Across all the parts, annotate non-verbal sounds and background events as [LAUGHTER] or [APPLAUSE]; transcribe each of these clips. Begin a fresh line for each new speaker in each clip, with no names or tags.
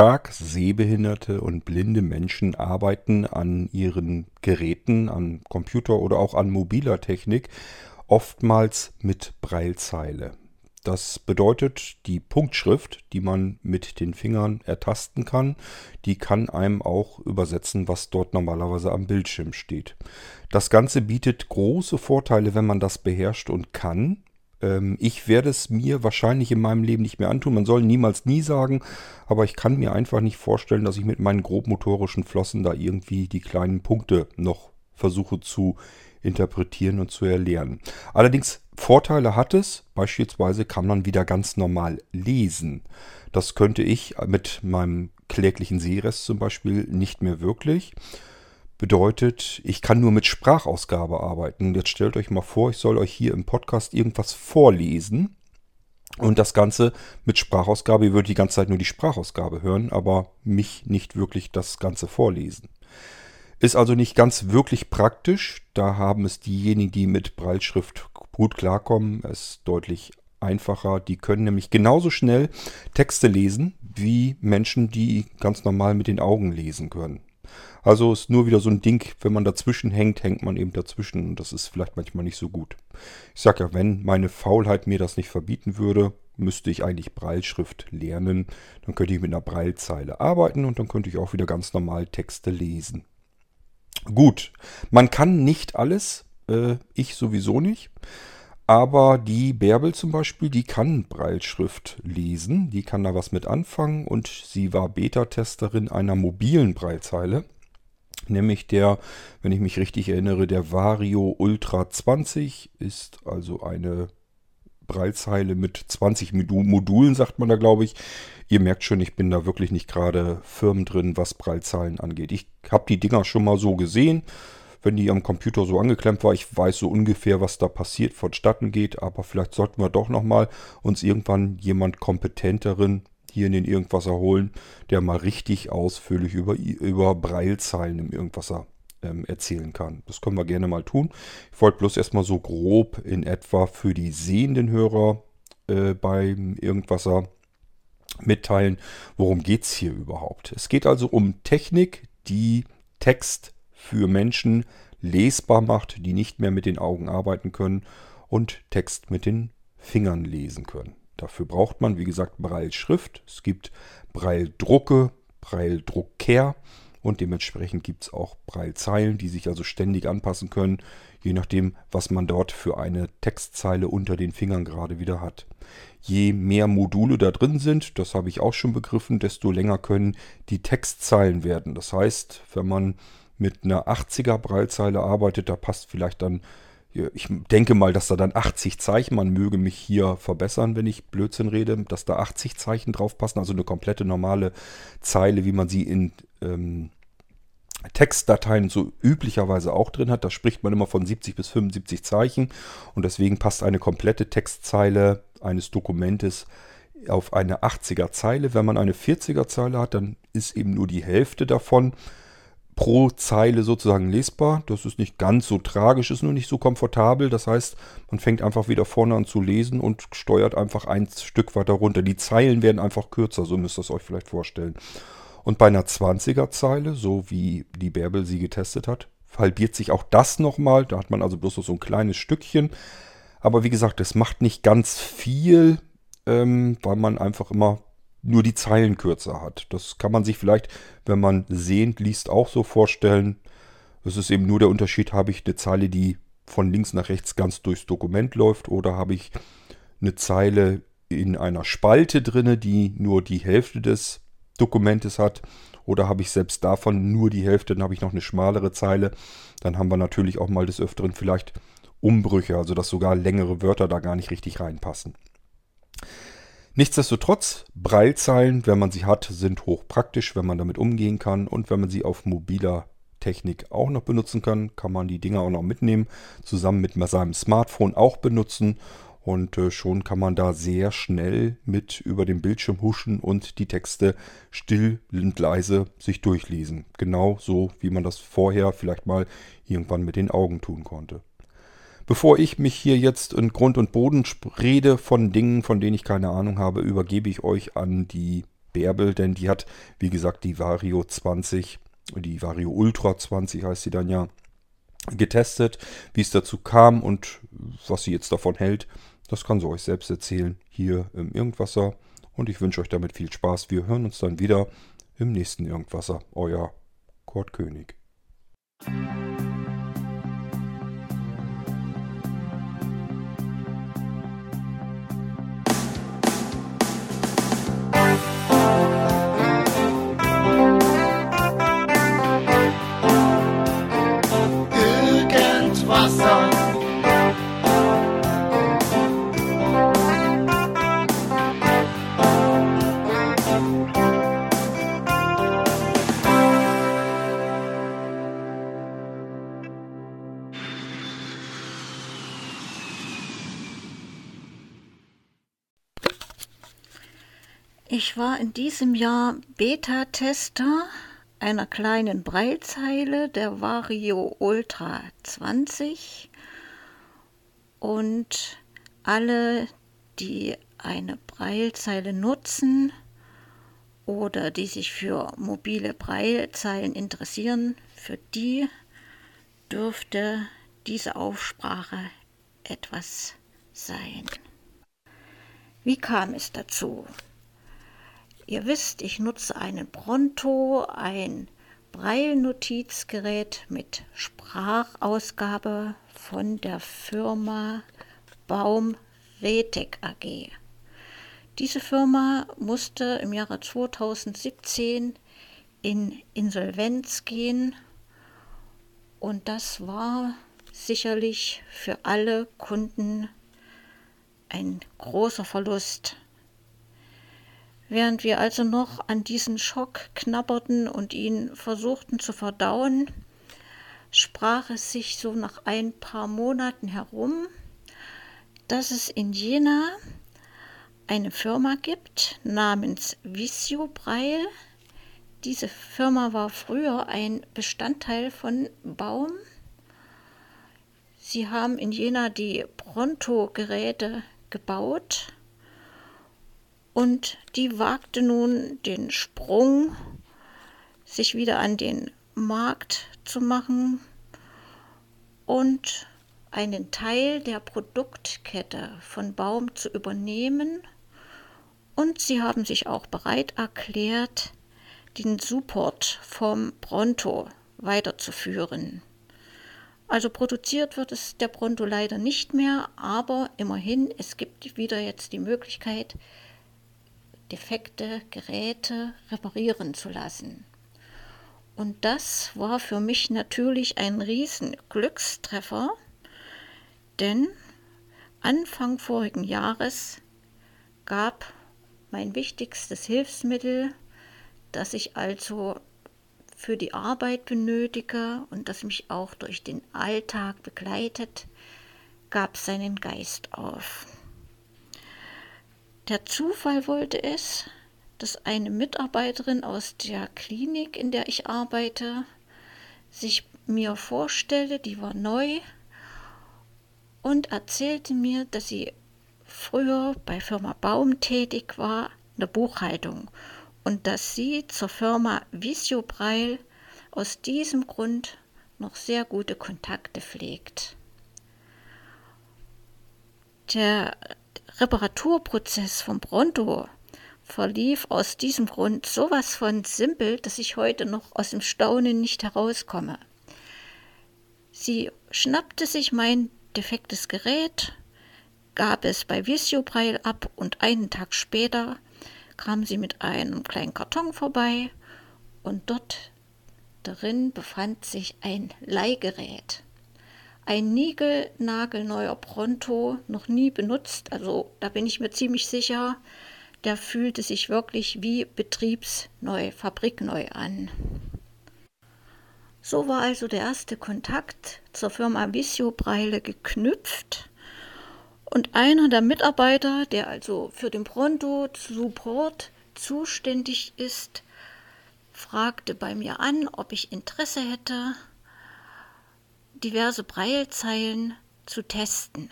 stark sehbehinderte und blinde Menschen arbeiten an ihren Geräten, an Computer oder auch an mobiler Technik oftmals mit Breilzeile. Das bedeutet, die Punktschrift, die man mit den Fingern ertasten kann, die kann einem auch übersetzen, was dort normalerweise am Bildschirm steht. Das Ganze bietet große Vorteile, wenn man das beherrscht und kann. Ähm, ich werde es mir wahrscheinlich in meinem Leben nicht mehr antun. Man soll niemals nie sagen, aber ich kann mir einfach nicht vorstellen, dass ich mit meinen grobmotorischen Flossen da irgendwie die kleinen Punkte noch versuche zu interpretieren und zu erlernen. Allerdings Vorteile hat es, beispielsweise kann man wieder ganz normal lesen. Das könnte ich mit meinem kläglichen Sehrest zum Beispiel nicht mehr wirklich. Bedeutet, ich kann nur mit Sprachausgabe arbeiten. Jetzt stellt euch mal vor, ich soll euch hier im Podcast irgendwas vorlesen. Und das Ganze mit Sprachausgabe, ihr würdet die ganze Zeit nur die Sprachausgabe hören, aber mich nicht wirklich das Ganze vorlesen. Ist also nicht ganz wirklich praktisch. Da haben es diejenigen, die mit Breitschrift gut klarkommen, es deutlich einfacher. Die können nämlich genauso schnell Texte lesen wie Menschen, die ganz normal mit den Augen lesen können. Also ist nur wieder so ein Ding, wenn man dazwischen hängt, hängt man eben dazwischen und das ist vielleicht manchmal nicht so gut. Ich sage ja, wenn meine Faulheit mir das nicht verbieten würde, müsste ich eigentlich Breilschrift lernen. Dann könnte ich mit einer Breilzeile arbeiten und dann könnte ich auch wieder ganz normal Texte lesen. Gut, man kann nicht alles, äh, ich sowieso nicht. Aber die Bärbel zum Beispiel, die kann Breilschrift lesen, die kann da was mit anfangen und sie war Beta-Testerin einer mobilen Breilzeile, nämlich der, wenn ich mich richtig erinnere, der Vario Ultra 20 ist also eine Breilzeile mit 20 Modulen, sagt man da, glaube ich. Ihr merkt schon, ich bin da wirklich nicht gerade firm drin, was Breilzeilen angeht. Ich habe die Dinger schon mal so gesehen wenn die am Computer so angeklemmt war. Ich weiß so ungefähr, was da passiert, vonstatten geht, aber vielleicht sollten wir doch nochmal uns irgendwann jemand kompetenteren hier in den Irgendwasser holen, der mal richtig ausführlich über, über Breilzeilen im Irgendwasser ähm, erzählen kann. Das können wir gerne mal tun. Ich wollte bloß erstmal so grob in etwa für die sehenden Hörer äh, beim Irgendwasser mitteilen, worum geht es hier überhaupt. Es geht also um Technik, die Text für Menschen lesbar macht, die nicht mehr mit den Augen arbeiten können und Text mit den Fingern lesen können. Dafür braucht man, wie gesagt, Braille-Schrift. Es gibt Braille-Drucke, Braille-Drucker und dementsprechend gibt es auch Braille-Zeilen, die sich also ständig anpassen können, je nachdem, was man dort für eine Textzeile unter den Fingern gerade wieder hat. Je mehr Module da drin sind, das habe ich auch schon begriffen, desto länger können die Textzeilen werden. Das heißt, wenn man mit einer 80er Breilzeile arbeitet, da passt vielleicht dann, ich denke mal, dass da dann 80 Zeichen, man möge mich hier verbessern, wenn ich Blödsinn rede, dass da 80 Zeichen drauf passen, also eine komplette normale Zeile, wie man sie in ähm, Textdateien so üblicherweise auch drin hat. Da spricht man immer von 70 bis 75 Zeichen und deswegen passt eine komplette Textzeile eines Dokumentes auf eine 80er Zeile. Wenn man eine 40er Zeile hat, dann ist eben nur die Hälfte davon pro Zeile sozusagen lesbar. Das ist nicht ganz so tragisch, ist nur nicht so komfortabel. Das heißt, man fängt einfach wieder vorne an zu lesen und steuert einfach ein Stück weiter runter. Die Zeilen werden einfach kürzer, so müsst ihr es euch vielleicht vorstellen. Und bei einer 20er Zeile, so wie die Bärbel sie getestet hat, halbiert sich auch das nochmal. Da hat man also bloß so ein kleines Stückchen. Aber wie gesagt, es macht nicht ganz viel, ähm, weil man einfach immer nur die Zeilen kürzer hat. Das kann man sich vielleicht, wenn man sehend liest, auch so vorstellen. Es ist eben nur der Unterschied, habe ich eine Zeile, die von links nach rechts ganz durchs Dokument läuft oder habe ich eine Zeile in einer Spalte drinne, die nur die Hälfte des Dokumentes hat oder habe ich selbst davon nur die Hälfte, dann habe ich noch eine schmalere Zeile. Dann haben wir natürlich auch mal des Öfteren vielleicht Umbrüche, also dass sogar längere Wörter da gar nicht richtig reinpassen. Nichtsdestotrotz, Breilzeilen, wenn man sie hat, sind hochpraktisch, wenn man damit umgehen kann und wenn man sie auf mobiler Technik auch noch benutzen kann, kann man die Dinger auch noch mitnehmen, zusammen mit seinem Smartphone auch benutzen und äh, schon kann man da sehr schnell mit über den Bildschirm huschen und die Texte still und leise sich durchlesen. Genau so, wie man das vorher vielleicht mal irgendwann mit den Augen tun konnte. Bevor ich mich hier jetzt in Grund und Boden rede von Dingen, von denen ich keine Ahnung habe, übergebe ich euch an die Bärbel, denn die hat, wie gesagt, die Vario 20, die Vario Ultra 20 heißt sie dann ja, getestet, wie es dazu kam und was sie jetzt davon hält. Das kann sie euch selbst erzählen hier im Irgendwasser. Und ich wünsche euch damit viel Spaß. Wir hören uns dann wieder im nächsten Irgendwasser. Euer Kurt König.
Ich war in diesem Jahr Beta-Tester einer kleinen Breilzeile der Vario Ultra 20 und alle, die eine Breilzeile nutzen oder die sich für mobile Breilzeilen interessieren, für die dürfte diese Aufsprache etwas sein. Wie kam es dazu? Ihr wisst, ich nutze einen Pronto, ein Braille-Notizgerät mit Sprachausgabe von der Firma Baum Retec AG. Diese Firma musste im Jahre 2017 in Insolvenz gehen und das war sicherlich für alle Kunden ein großer Verlust. Während wir also noch an diesen Schock knabberten und ihn versuchten zu verdauen, sprach es sich so nach ein paar Monaten herum, dass es in Jena eine Firma gibt namens Visio Breil. Diese Firma war früher ein Bestandteil von Baum. Sie haben in Jena die Pronto-Geräte gebaut und die wagte nun den Sprung, sich wieder an den Markt zu machen und einen Teil der Produktkette von Baum zu übernehmen. Und sie haben sich auch bereit erklärt, den Support vom Pronto weiterzuführen. Also produziert wird es der Pronto leider nicht mehr, aber immerhin, es gibt wieder jetzt die Möglichkeit, defekte Geräte reparieren zu lassen. Und das war für mich natürlich ein riesen Glückstreffer, denn Anfang vorigen Jahres gab mein wichtigstes Hilfsmittel, das ich also für die Arbeit benötige und das mich auch durch den Alltag begleitet, gab seinen Geist auf. Der Zufall wollte es, dass eine Mitarbeiterin aus der Klinik, in der ich arbeite, sich mir vorstellte, die war neu und erzählte mir, dass sie früher bei Firma Baum tätig war in der Buchhaltung und dass sie zur Firma Visio Breil aus diesem Grund noch sehr gute Kontakte pflegt. Der Reparaturprozess vom Pronto verlief aus diesem Grund sowas von simpel, dass ich heute noch aus dem Staunen nicht herauskomme. Sie schnappte sich mein defektes Gerät, gab es bei Visiobrail ab und einen Tag später kam sie mit einem kleinen Karton vorbei und dort darin befand sich ein Leihgerät. Ein niegelnagelneuer Pronto, noch nie benutzt, also da bin ich mir ziemlich sicher, der fühlte sich wirklich wie betriebsneu, fabrikneu an. So war also der erste Kontakt zur Firma Visio Breile geknüpft. Und einer der Mitarbeiter, der also für den Pronto Support zuständig ist, fragte bei mir an, ob ich Interesse hätte, diverse Breilzeilen zu testen.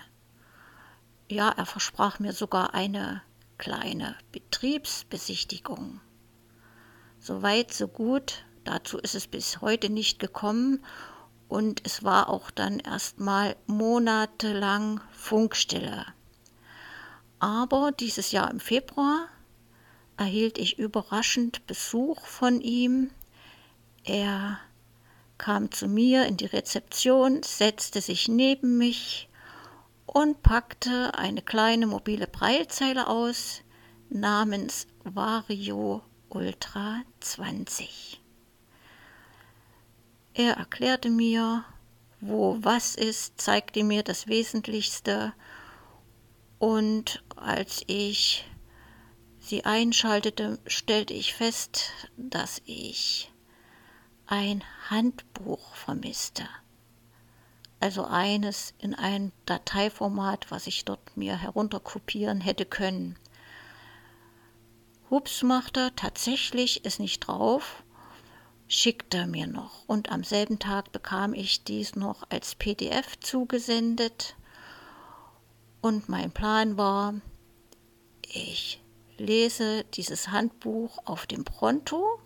Ja, er versprach mir sogar eine kleine Betriebsbesichtigung. So weit, so gut. Dazu ist es bis heute nicht gekommen und es war auch dann erstmal monatelang Funkstille. Aber dieses Jahr im Februar erhielt ich überraschend Besuch von ihm. Er kam zu mir in die Rezeption, setzte sich neben mich und packte eine kleine mobile Breilzeile aus namens Vario Ultra 20. Er erklärte mir, wo was ist, zeigte mir das Wesentlichste und als ich sie einschaltete, stellte ich fest, dass ich ein Handbuch vermisste. Also eines in ein Dateiformat, was ich dort mir herunterkopieren hätte können. Hups machte tatsächlich ist nicht drauf, schickte mir noch und am selben Tag bekam ich dies noch als PDF zugesendet und mein Plan war, ich lese dieses Handbuch auf dem Pronto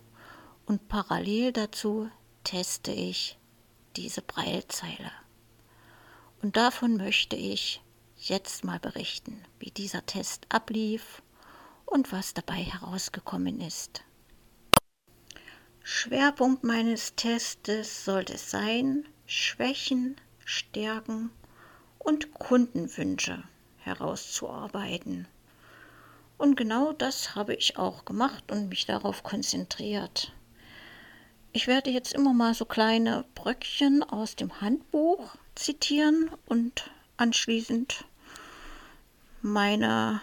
und parallel dazu teste ich diese Breilzeile. Und davon möchte ich jetzt mal berichten, wie dieser Test ablief und was dabei herausgekommen ist. Schwerpunkt meines Testes sollte sein, Schwächen, Stärken und Kundenwünsche herauszuarbeiten. Und genau das habe ich auch gemacht und mich darauf konzentriert. Ich werde jetzt immer mal so kleine Bröckchen aus dem Handbuch zitieren und anschließend meine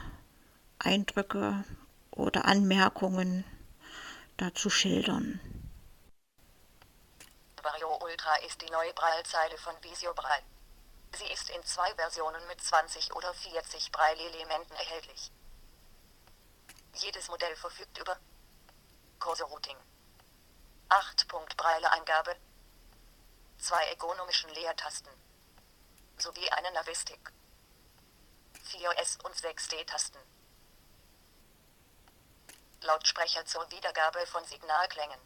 Eindrücke oder Anmerkungen dazu schildern.
Vario Ultra ist die neue Braillezeile von Visio Braille. Sie ist in zwei Versionen mit 20 oder 40 Braille-Elementen erhältlich. Jedes Modell verfügt über Cursor-Routing, 8-Punkt-Braille-Eingabe, zwei ergonomischen Leertasten sowie eine Navistik, 4 S- und 6 D-Tasten. Lautsprecher zur Wiedergabe von Signalklängen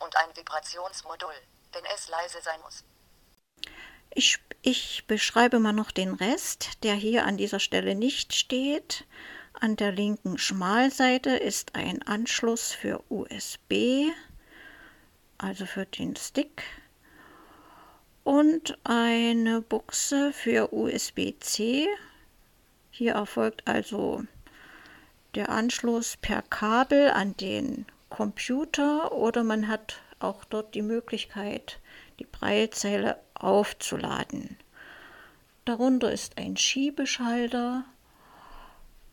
und ein Vibrationsmodul, wenn es leise sein muss.
Ich, ich beschreibe mal noch den Rest, der hier an dieser Stelle nicht steht. An der linken Schmalseite ist ein Anschluss für USB, also für den Stick, und eine Buchse für USB-C. Hier erfolgt also der Anschluss per Kabel an den Computer oder man hat auch dort die Möglichkeit, die Breilzeile aufzuladen. Darunter ist ein Schiebeschalter,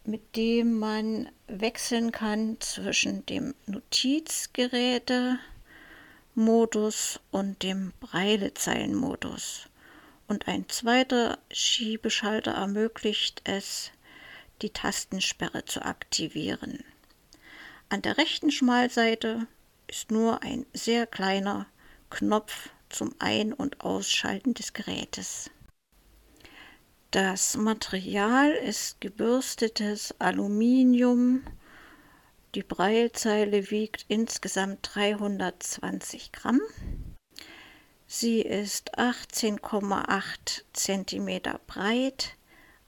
mit dem man wechseln kann zwischen dem Notizgeräte-Modus und dem Breilezeilenmodus. Und ein zweiter Schiebeschalter ermöglicht es, die Tastensperre zu aktivieren. An der rechten Schmalseite ist nur ein sehr kleiner Knopf zum Ein- und Ausschalten des Gerätes. Das Material ist gebürstetes Aluminium. Die Breilzeile wiegt insgesamt 320 Gramm. Sie ist 18,8 cm breit,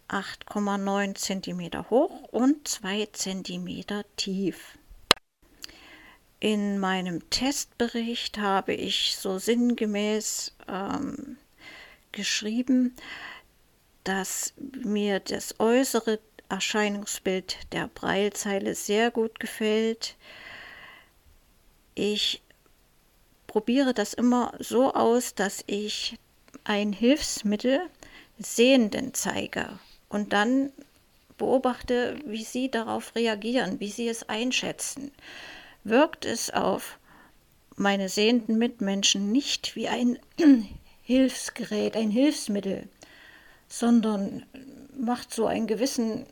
8,9 cm hoch und 2 cm tief. In meinem Testbericht habe ich so sinngemäß ähm, geschrieben, dass mir das äußere Erscheinungsbild der Breilzeile sehr gut gefällt. Ich probiere das immer so aus, dass ich ein Hilfsmittel Sehenden zeige und dann beobachte, wie sie darauf reagieren, wie sie es einschätzen wirkt es auf meine sehenden Mitmenschen nicht wie ein [CLEARS THROAT] Hilfsgerät, ein Hilfsmittel, sondern macht so einen gewissen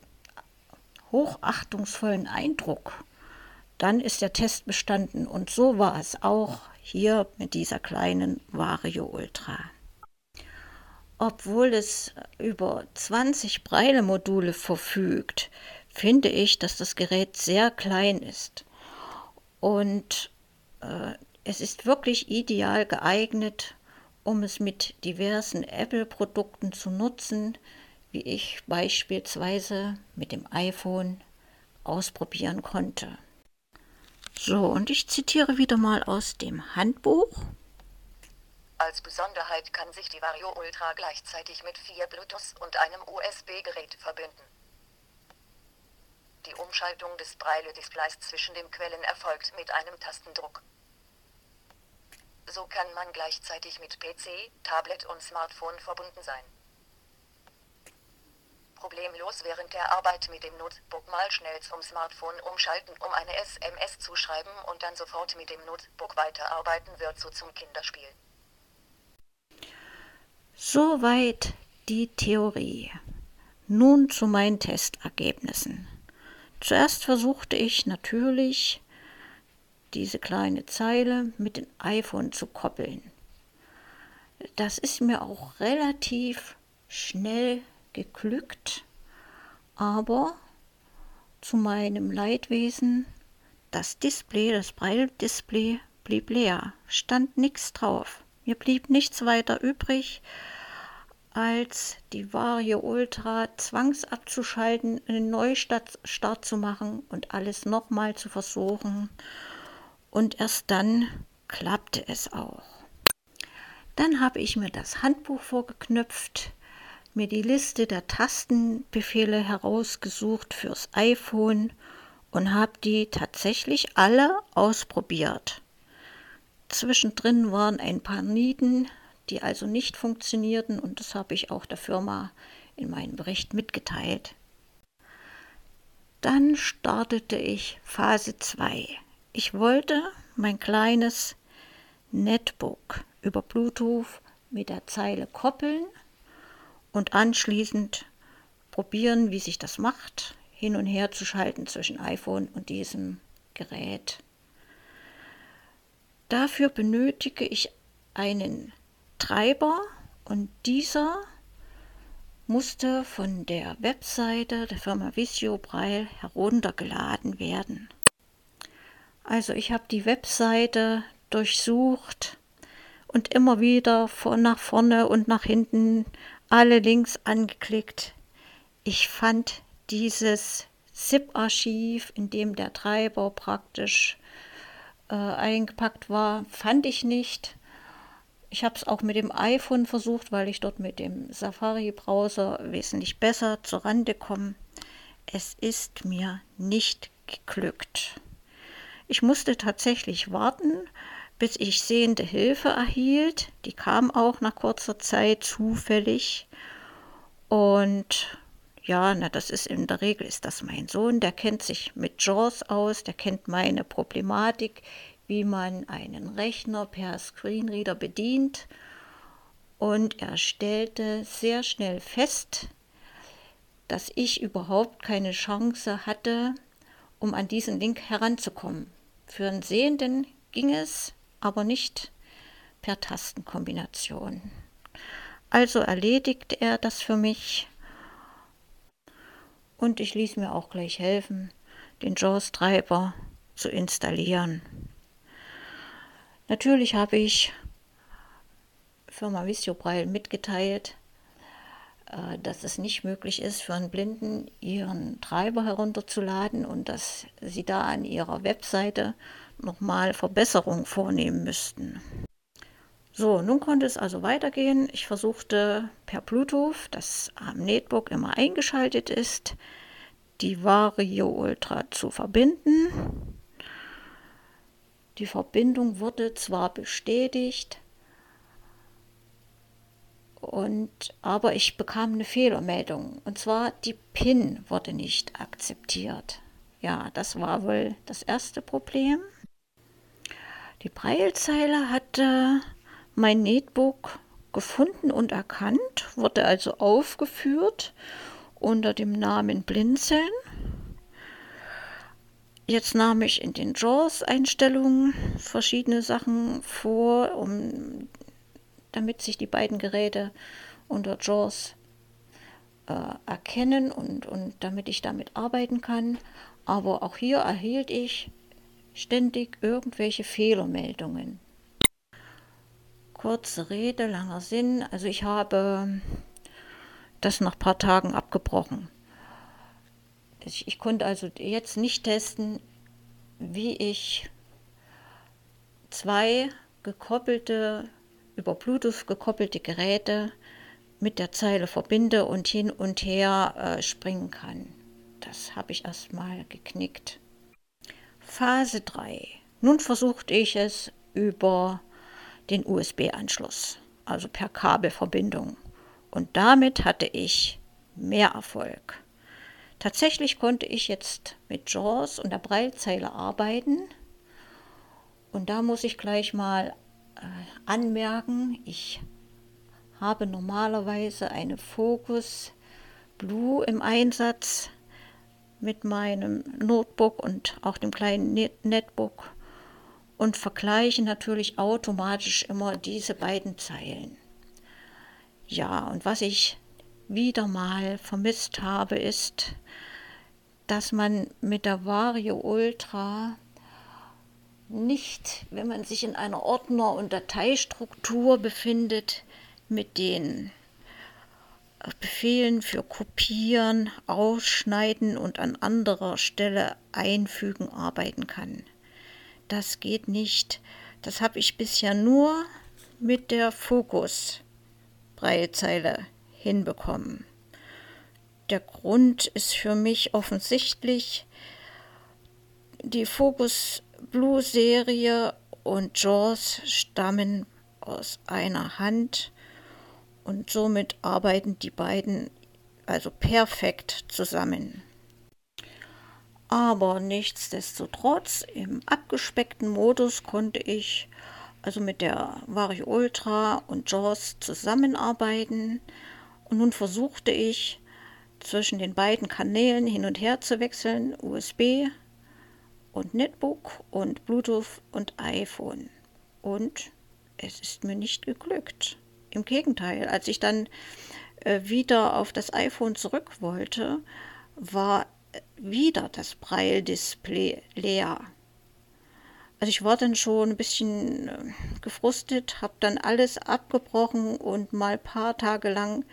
hochachtungsvollen Eindruck. Dann ist der Test bestanden und so war es auch hier mit dieser kleinen Vario Ultra. Obwohl es über 20 Breile-Module verfügt, finde ich, dass das Gerät sehr klein ist Und äh, es ist wirklich ideal geeignet, um es mit diversen Apple-Produkten zu nutzen, wie ich beispielsweise mit dem iPhone ausprobieren konnte. So, und ich zitiere wieder mal aus dem Handbuch.
Als Besonderheit kann sich die Vario Ultra gleichzeitig mit vier Bluetooth und einem USB-Gerät verbinden. Die Umschaltung des Braille-Displays zwischen den Quellen erfolgt mit einem Tastendruck. So kann man gleichzeitig mit PC, Tablet und Smartphone verbunden sein. Problemlos während der Arbeit mit dem Notebook mal schnell zum Smartphone umschalten, um eine SMS zu schreiben und dann sofort mit dem Notebook weiterarbeiten wird so zum Kinderspiel.
Soweit die Theorie. Nun zu meinen Testergebnissen. Zuerst versuchte ich natürlich, diese kleine Zeile mit dem iPhone zu koppeln. Das ist mir auch relativ schnell geglückt, aber zu meinem Leidwesen, das Display, das Braille-Display blieb leer, stand nichts drauf. Mir blieb nichts weiter übrig, als die Vario Ultra zwangsabzuschalten, einen Neustart zu machen und alles nochmal zu versuchen. Und erst dann klappte es auch. Dann habe ich mir das Handbuch vorgeknüpft, mir die Liste der Tastenbefehle herausgesucht fürs iPhone und habe die tatsächlich alle ausprobiert. Zwischendrin waren ein paar Nieten, die also nicht funktionierten und das habe ich auch der Firma in meinem Bericht mitgeteilt. Dann startete ich Phase 2. Ich wollte mein kleines Netbook über Bluetooth mit der Zeile koppeln und anschließend probieren, wie sich das macht, hin und her zu schalten zwischen iPhone und diesem Gerät. Dafür benötige ich einen Treiber und dieser musste von der Webseite der Firma Visio Braille heruntergeladen werden. Also ich habe die Webseite durchsucht und immer wieder von nach vorne und nach hinten alle Links angeklickt. Ich fand dieses ZIP-Archiv, in dem der Treiber praktisch äh, eingepackt war, fand ich nicht. Ich habe es auch mit dem iPhone versucht, weil ich dort mit dem Safari-Browser wesentlich besser zur Rande komme. Es ist mir nicht geglückt. Ich musste tatsächlich warten, bis ich sehende Hilfe erhielt. Die kam auch nach kurzer Zeit zufällig. Und ja, na, das ist in der Regel ist das mein Sohn, der kennt sich mit JAWS aus, der kennt meine Problematik, wie man einen Rechner per Screenreader bedient. Und er stellte sehr schnell fest, dass ich überhaupt keine Chance hatte, um an diesen Link heranzukommen. Für einen Sehenden ging es, aber nicht per Tastenkombination. Also erledigte er das für mich und ich ließ mir auch gleich helfen, den JAWS-Treiber zu installieren. Natürlich habe ich Firma Visio Braille mitgeteilt, äh, dass es nicht möglich ist, für einen Blinden ihren Treiber herunterzuladen und dass sie da an ihrer Webseite nochmal Verbesserungen vornehmen müssten. So, nun konnte es also weitergehen. Ich versuchte per Bluetooth, das am Netbook immer eingeschaltet ist, die Vario Ultra zu verbinden. Die Verbindung wurde zwar bestätigt, und, aber ich bekam eine Fehlermeldung. Und zwar die PIN wurde nicht akzeptiert. Ja, das war wohl das erste Problem. Die Breilzeile hatte mein Netbook gefunden und erkannt, wurde also aufgeführt unter dem Namen Blinzeln. Jetzt nahm ich in den JAWS-Einstellungen verschiedene Sachen vor, um damit sich die beiden Geräte unter JAWS äh, erkennen und, und damit ich damit arbeiten kann. Aber auch hier erhielt ich ständig irgendwelche Fehlermeldungen. Kurze Rede, langer Sinn. Also ich habe das nach ein paar Tagen abgebrochen. Ich, ich konnte also jetzt nicht testen, wie ich zwei gekoppelte, über Bluetooth gekoppelte Geräte mit der Zeile verbinde und hin und her äh, springen kann. Das habe ich erstmal geknickt. Phase 3. Nun versuchte ich es über den USB-Anschluss, also per Kabelverbindung. Und damit hatte ich mehr Erfolg. Tatsächlich konnte ich jetzt mit JAWS und der Breilzeile arbeiten. Und da muss ich gleich mal äh, anmerken, ich habe normalerweise eine Focus Blue im Einsatz mit meinem Notebook und auch dem kleinen Netbook und vergleiche natürlich automatisch immer diese beiden Zeilen. Ja, und was ich wieder mal vermisst habe, ist, dass man mit der Vario Ultra nicht, wenn man sich in einer Ordner- und Dateistruktur befindet, mit den Befehlen für Kopieren, Ausschneiden und an anderer Stelle einfügen arbeiten kann. Das geht nicht. Das habe ich bisher nur mit der Fokus Breilzeile hinbekommen. Der Grund ist für mich offensichtlich, die Focus Blue Serie und Jaws stammen aus einer Hand und somit arbeiten die beiden also perfekt zusammen. Aber nichtsdestotrotz im abgespeckten Modus konnte ich also mit der Vario Ultra und JAWS zusammenarbeiten. Und nun versuchte ich zwischen den beiden Kanälen hin und her zu wechseln, USB und Netbook und Bluetooth und iPhone. Und es ist mir nicht geglückt. Im Gegenteil, als ich dann äh, wieder auf das iPhone zurück wollte, war wieder das Braille-Display leer. Also ich war dann schon ein bisschen äh, gefrustet, habe dann alles abgebrochen und mal ein paar Tage lang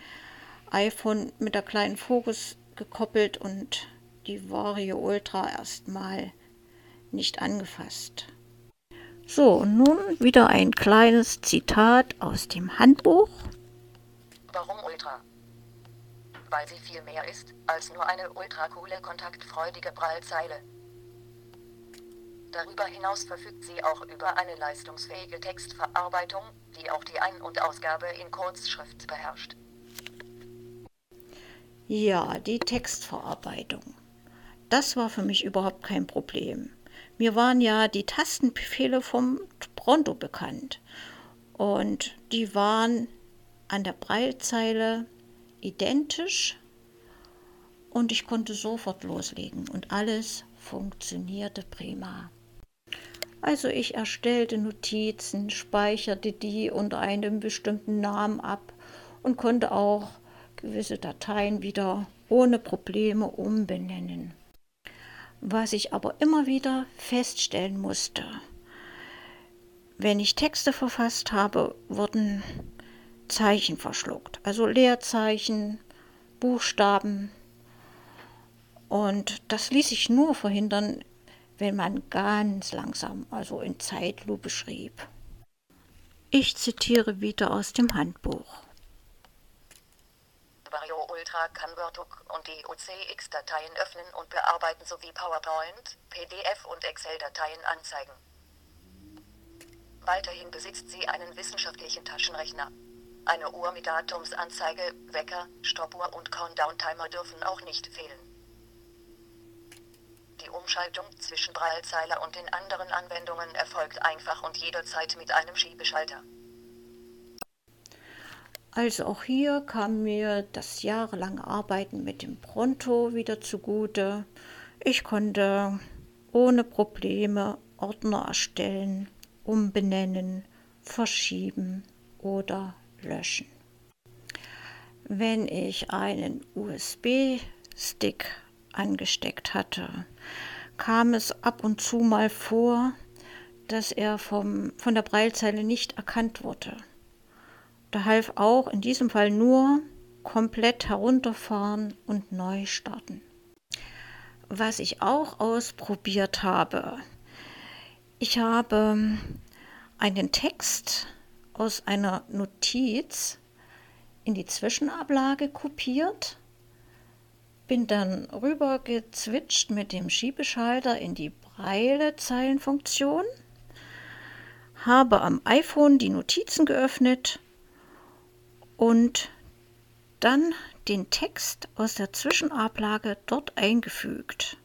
iPhone mit der kleinen Fokus gekoppelt und die Vario Ultra erstmal nicht angefasst. So, nun wieder ein kleines Zitat aus dem Handbuch.
Warum Ultra? Weil sie viel mehr ist als nur eine ultracoole, kontaktfreudige Prallzeile. Darüber hinaus verfügt sie auch über eine leistungsfähige Textverarbeitung, die auch die Ein- und Ausgabe in Kurzschrift beherrscht.
Ja, die Textverarbeitung. Das war für mich überhaupt kein Problem. Mir waren ja die Tastenbefehle vom Pronto bekannt und die waren an der Breilzeile identisch und ich konnte sofort loslegen und alles funktionierte prima. Also ich erstellte Notizen, speicherte die unter einem bestimmten Namen ab und konnte auch gewisse Dateien wieder ohne Probleme umbenennen. Was ich aber immer wieder feststellen musste, wenn ich Texte verfasst habe, wurden Zeichen verschluckt, also Leerzeichen, Buchstaben. Und das ließ sich nur verhindern, wenn man ganz langsam, also in Zeitlupe schrieb. Ich zitiere wieder aus dem Handbuch.
Ultra kann WordDoc und DOCX-Dateien öffnen und bearbeiten sowie PowerPoint, PDF und Excel-Dateien anzeigen. Weiterhin besitzt sie einen wissenschaftlichen Taschenrechner. Eine Uhr mit Datumsanzeige, Wecker, Stoppuhr und Countdown-Timer dürfen auch nicht fehlen. Die Umschaltung zwischen Braillezeiler und den anderen Anwendungen erfolgt einfach und jederzeit mit einem Schiebeschalter.
Also auch hier kam mir das jahrelange Arbeiten mit dem Pronto wieder zugute. Ich konnte ohne Probleme Ordner erstellen, umbenennen, verschieben oder löschen. Wenn ich einen USB-Stick angesteckt hatte, kam es ab und zu mal vor, dass er vom, von der Breilzeile nicht erkannt wurde. Da half auch in diesem Fall nur komplett herunterfahren und neu starten. Was ich auch ausprobiert habe, ich habe einen Text aus einer Notiz in die Zwischenablage kopiert, bin dann rüber gezwitscht mit dem Schiebeschalter in die Breile-Zeilenfunktion, habe am iPhone die Notizen geöffnet und dann den Text aus der Zwischenablage dort eingefügt.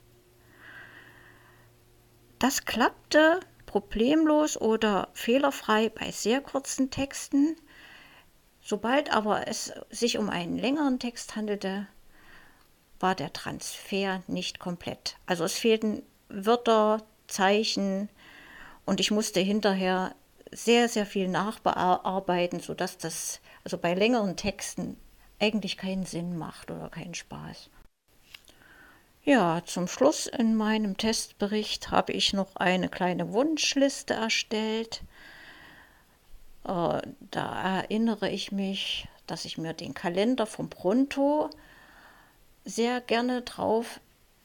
Das klappte problemlos oder fehlerfrei bei sehr kurzen Texten. Sobald aber es sich um einen längeren Text handelte, war der Transfer nicht komplett. Also es fehlten Wörter, Zeichen und ich musste hinterher sehr, sehr viel nachbearbeiten, sodass das also bei längeren Texten eigentlich keinen Sinn macht oder keinen Spaß. Ja, zum Schluss in meinem Testbericht habe ich noch eine kleine Wunschliste erstellt. Äh, da erinnere ich mich, dass ich mir den Kalender vom Pronto sehr gerne drauf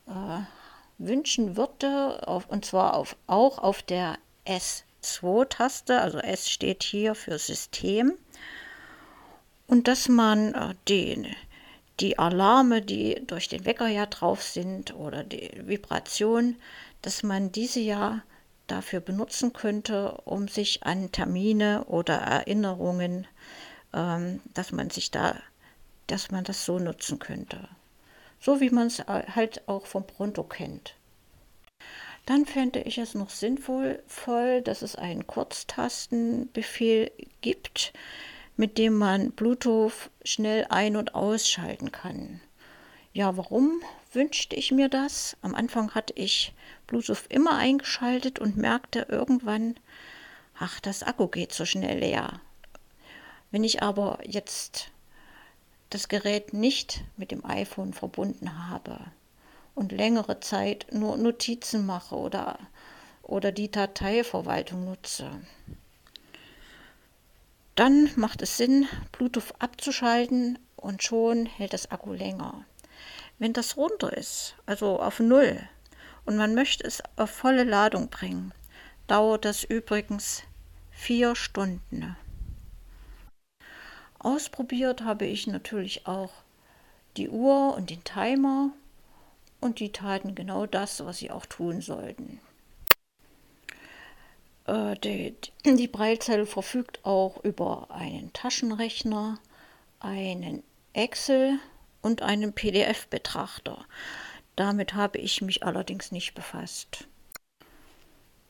äh, wünschen würde, auf, und zwar auf, auch auf der S2-Taste, also S steht hier für System, und dass man äh, den die Alarme, die durch den Wecker ja drauf sind oder die Vibration, dass man diese ja dafür benutzen könnte, um sich an Termine oder Erinnerungen, ähm, dass man sich da, dass man das so nutzen könnte. So wie man es halt auch vom Pronto kennt. Dann fände ich es noch sinnvoll, dass es einen Kurztastenbefehl gibt, mit dem man Bluetooth schnell ein- und ausschalten kann. Ja, warum wünschte ich mir das? Am Anfang hatte ich Bluetooth immer eingeschaltet und merkte irgendwann, ach, das Akku geht so schnell leer. Wenn ich aber jetzt das Gerät nicht mit dem iPhone verbunden habe und längere Zeit nur Notizen mache oder, oder die Dateiverwaltung nutze, dann macht es Sinn, Bluetooth abzuschalten und schon hält das Akku länger. Wenn das runter ist, also auf Null, und man möchte es auf volle Ladung bringen, dauert das übrigens vier Stunden. Ausprobiert habe ich natürlich auch die Uhr und den Timer und die taten genau das, was sie auch tun sollten. Äh, die, die Braillezelle verfügt auch über einen Taschenrechner, einen Excel und einen PDF-Betrachter. Damit habe ich mich allerdings nicht befasst.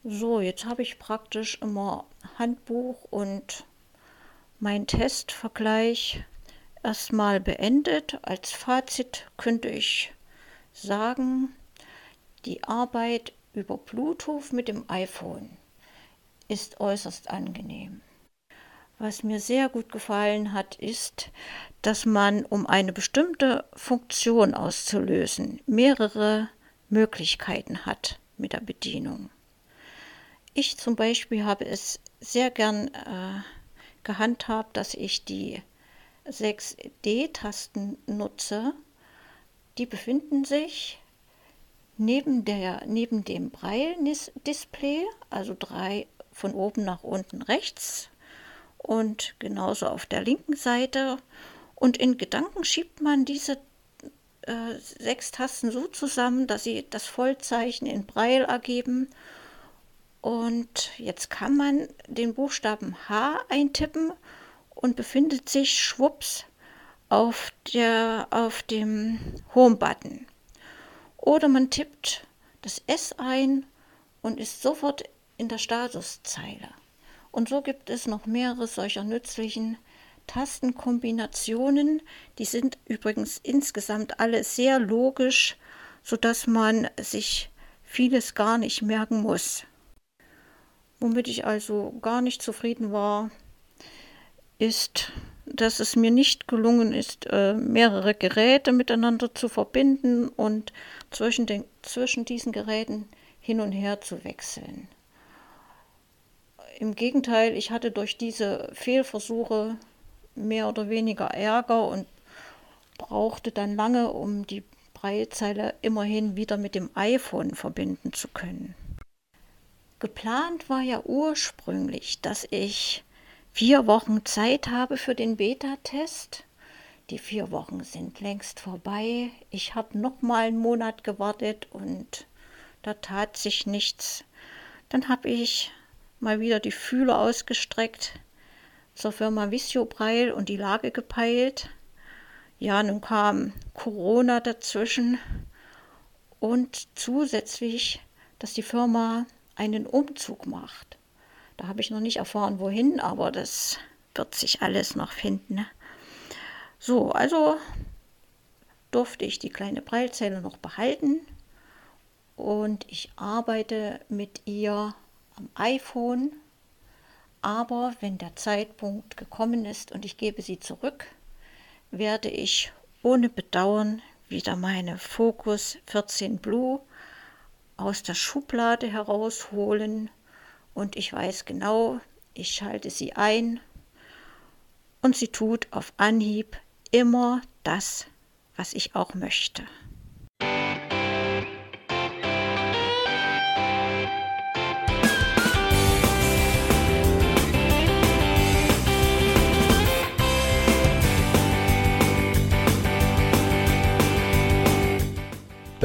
So, jetzt habe ich praktisch immer Handbuch und mein Testvergleich erstmal beendet. Als Fazit könnte ich sagen, die Arbeit über Bluetooth mit dem iPhone ist äußerst angenehm. Was mir sehr gut gefallen hat, ist, dass man, um eine bestimmte Funktion auszulösen, mehrere Möglichkeiten hat mit der Bedienung. Ich zum Beispiel habe es sehr gern äh, gehandhabt, dass ich die 6D-Tasten nutze. Die befinden sich neben, der, neben dem Braille-Display, also drei von oben nach unten rechts und genauso auf der linken Seite. Und in Gedanken schiebt man diese äh, sechs Tasten so zusammen, dass sie das Vollzeichen in Braille ergeben. Und jetzt kann man den Buchstaben H eintippen und befindet sich schwupps auf, der, auf dem Home-Button. Oder man tippt das S ein und ist sofort in der Statuszeile. Und so gibt es noch mehrere solcher nützlichen Tastenkombinationen. Die sind übrigens insgesamt alle sehr logisch, sodass man sich vieles gar nicht merken muss. Womit ich also gar nicht zufrieden war, ist, dass es mir nicht gelungen ist, äh, mehrere Geräte miteinander zu verbinden und zwischen, den, zwischen diesen Geräten hin und her zu wechseln. Im Gegenteil, ich hatte durch diese Fehlversuche mehr oder weniger Ärger und brauchte dann lange, um die Breitzeile immerhin wieder mit dem iPhone verbinden zu können. Geplant war ja ursprünglich, dass ich vier Wochen Zeit habe für den Beta-Test. Die vier Wochen sind längst vorbei. Ich habe noch mal einen Monat gewartet und da tat sich nichts. Dann habe ich mal wieder die Fühler ausgestreckt zur Firma Visio Breil und die Lage gepeilt. Ja, nun kam Corona dazwischen und zusätzlich, dass die Firma einen Umzug macht. Da habe ich noch nicht erfahren, wohin, aber das wird sich alles noch finden. Ne? So, also durfte ich die kleine Prallzelle noch behalten und ich arbeite mit ihr am iPhone. Aber wenn der Zeitpunkt gekommen ist und ich gebe sie zurück, werde ich ohne Bedauern wieder meine Focus 14 Blue aus der Schublade herausholen und ich weiß genau, ich schalte sie ein und sie tut auf Anhieb immer das, was ich auch möchte.